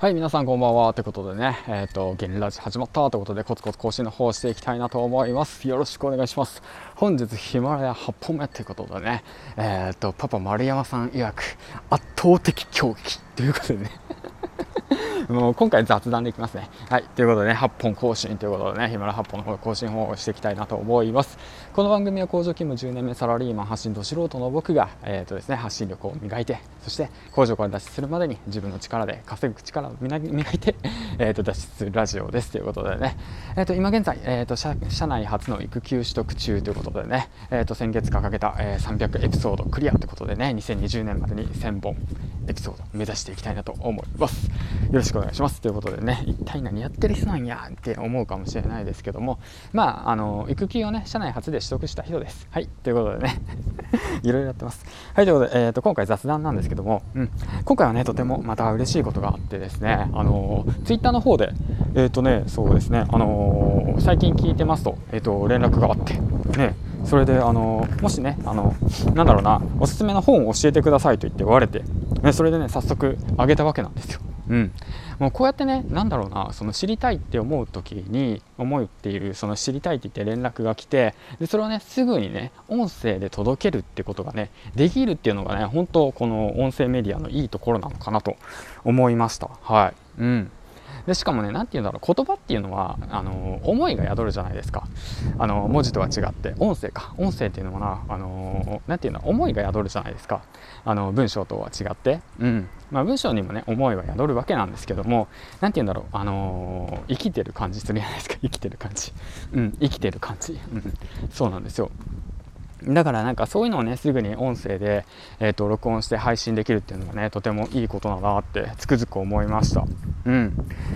はい、皆さんこんばんは。ということでね、えっ、ー、と、ゲンラジ始まったということで、コツコツ更新の方をしていきたいなと思います。よろしくお願いします。本日、ヒマラヤ8本目ということでね、えっ、ー、と、パパ丸山さん曰く、圧倒的狂気ということでね、もう今回雑談でいきますね。はい。ということでね、8本更新ということでね、ヒマラ8本の方更新方をしていきたいなと思います。この番組は工場勤務10年目サラリーマン発信と素人の僕が、えっ、ー、とですね、発信力を磨いて、そして工場から脱出するまでに自分の力で稼ぐ力を磨いて、えっ、ー、と脱出するラジオですということでね、えっ、ー、と今現在、えっ、と社社内初の育休取得中ということでね、えっ、と先月掲げた、え300エピソードクリアということでね、2020年までに1000本エピソード目指していきたいなと思います。よろしくお願いしますということでね一体何やってる人なんやって思うかもしれないですけどもまああの育休をね社内初で取得した人です。はいということでね いろいろやってます。はいということで、えーと、今回雑談なんですけども、うん、今回はねとてもまた嬉しいことがあってですねあのツイッターの方でえっ、ー、とねそうですねあの最近聞いてますと,、えーと、連絡があってねそれであのもしねあのなんだろうなおすすめの本を教えてくださいと言って言われて、ね、それでね早速あげたわけなんですよ。うん、もうこうやってね何だろうなその知りたいって思う時に思っているその知りたいって言って連絡が来てでそれをねすぐにね音声で届けるってことがねできるっていうのがね本当この音声メディアのいいところなのかなと思いました。はい。うん。でしかもね何て言うんだろう言葉っていうのはあの思いが宿るじゃないですか。あの文字とは違って音声か。音声っていうのはなあの何て言うんだ思いが宿るじゃないですか。あの文章とは違って。うん。まあ、文章にもね思いは宿るわけなんですけども何て言うんだろうあの、生きてる感じするじゃないですか。生きてる感じ。うん生きてる感じ、うん、そうなんですよ。だからなんかそういうのをねすぐに音声で、えーと、録音して配信できるっていうのがねとてもいいことだなってつくづく思いました。うん。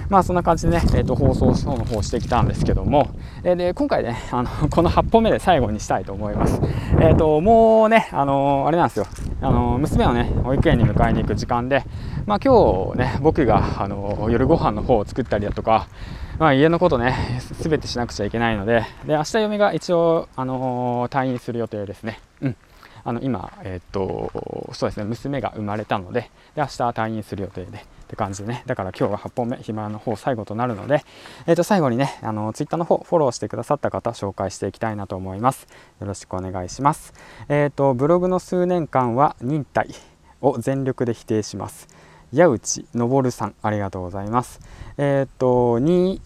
まあそんな感じでね、えーと、放送の方してきたんですけども、えー、で今回ねあのこの8本目で最後にしたいと思います。えっ、ー、ともうねあのー、あれなんですよ。あの娘をね保育園に迎えに行く時間でまあ今日ね僕があの夜ご飯の方を作ったりだとかまあ、家のことね、すべてしなくちゃいけないので、で、明日嫁が一応、あのー、退院する予定ですね。うん。あの、今、えー、っと、そうですね、娘が生まれたので、で、明日退院する予定で、って感じでね、だから今日は8本目、暇の方最後となるので、えー、っと、最後にね、あの、ツイッターの方、フォローしてくださった方、紹介していきたいなと思います。よろしくお願いします。えー、っと、ブログの数年間は忍耐を全力で否定します。矢内昇さんありがとうございます。えー、っと2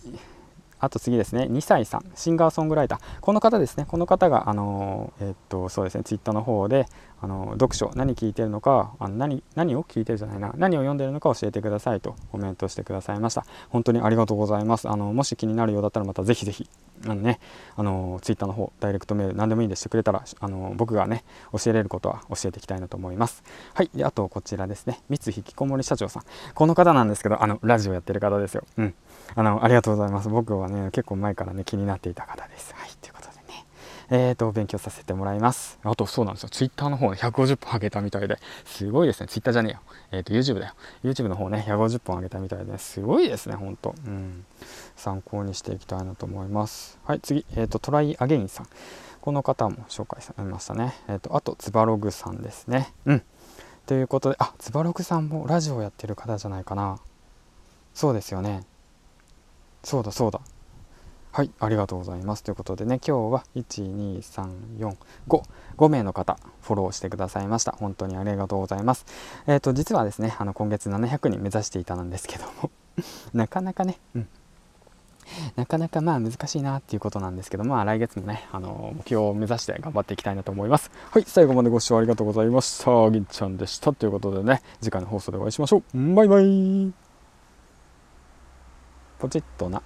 あと次ですね。2歳さんシンガーソングライター。この方ですね。この方があのえー、っとそうですね。ツイッターの方であの読書何聞いてるのかあの何何を聞いてるじゃないな何を読んでるのか教えてくださいとコメントしてくださいました。本当にありがとうございます。あのもし気になるようだったらまたぜひぜひあのねあのツイッターの方ダイレクトメール何でもいいんでしてくれたらあの僕がね教えれることは教えていきたいなと思います。はいであとこちらですね。三津引きこもり社長さん。この方なんですけどあのラジオやってる方ですよ。うん。あのありがとうございます。僕はね結構前からね気になっていた方です。はいということえーと、勉強させてもらいます。あと、そうなんですよ。ツイッターの方ね、150本上げたみたいで、すごいですね。ツイッターじゃねえよ。えっ、ー、と、YouTube だよ。YouTube の方ね、150本上げたみたいで、すごいですね、ほんと。うん。参考にしていきたいなと思います。はい、次、えっ、ー、と、トライアゲインさん。この方も紹介されましたね。えっ、ー、と、あと、ズバログさんですね。うん。ということで、あ、ズバログさんもラジオやってる方じゃないかな。そうですよね。そうだそうだ。はい、ありがとうございます。ということでね、今日は1、2、3、4、5、5名の方、フォローしてくださいました。本当にありがとうございます。えっ、ー、と、実はですね、あの、今月700人目指していたんですけども なかなかね、うん、なかなかまあ難しいなっていうことなんですけど、まあ来月もね、あの目標を目指して頑張っていきたいなと思います。はい、最後までご視聴ありがとうございました。銀ちゃんでした。ということでね、次回の放送でお会いしましょう。バイバイ。ポチッとな。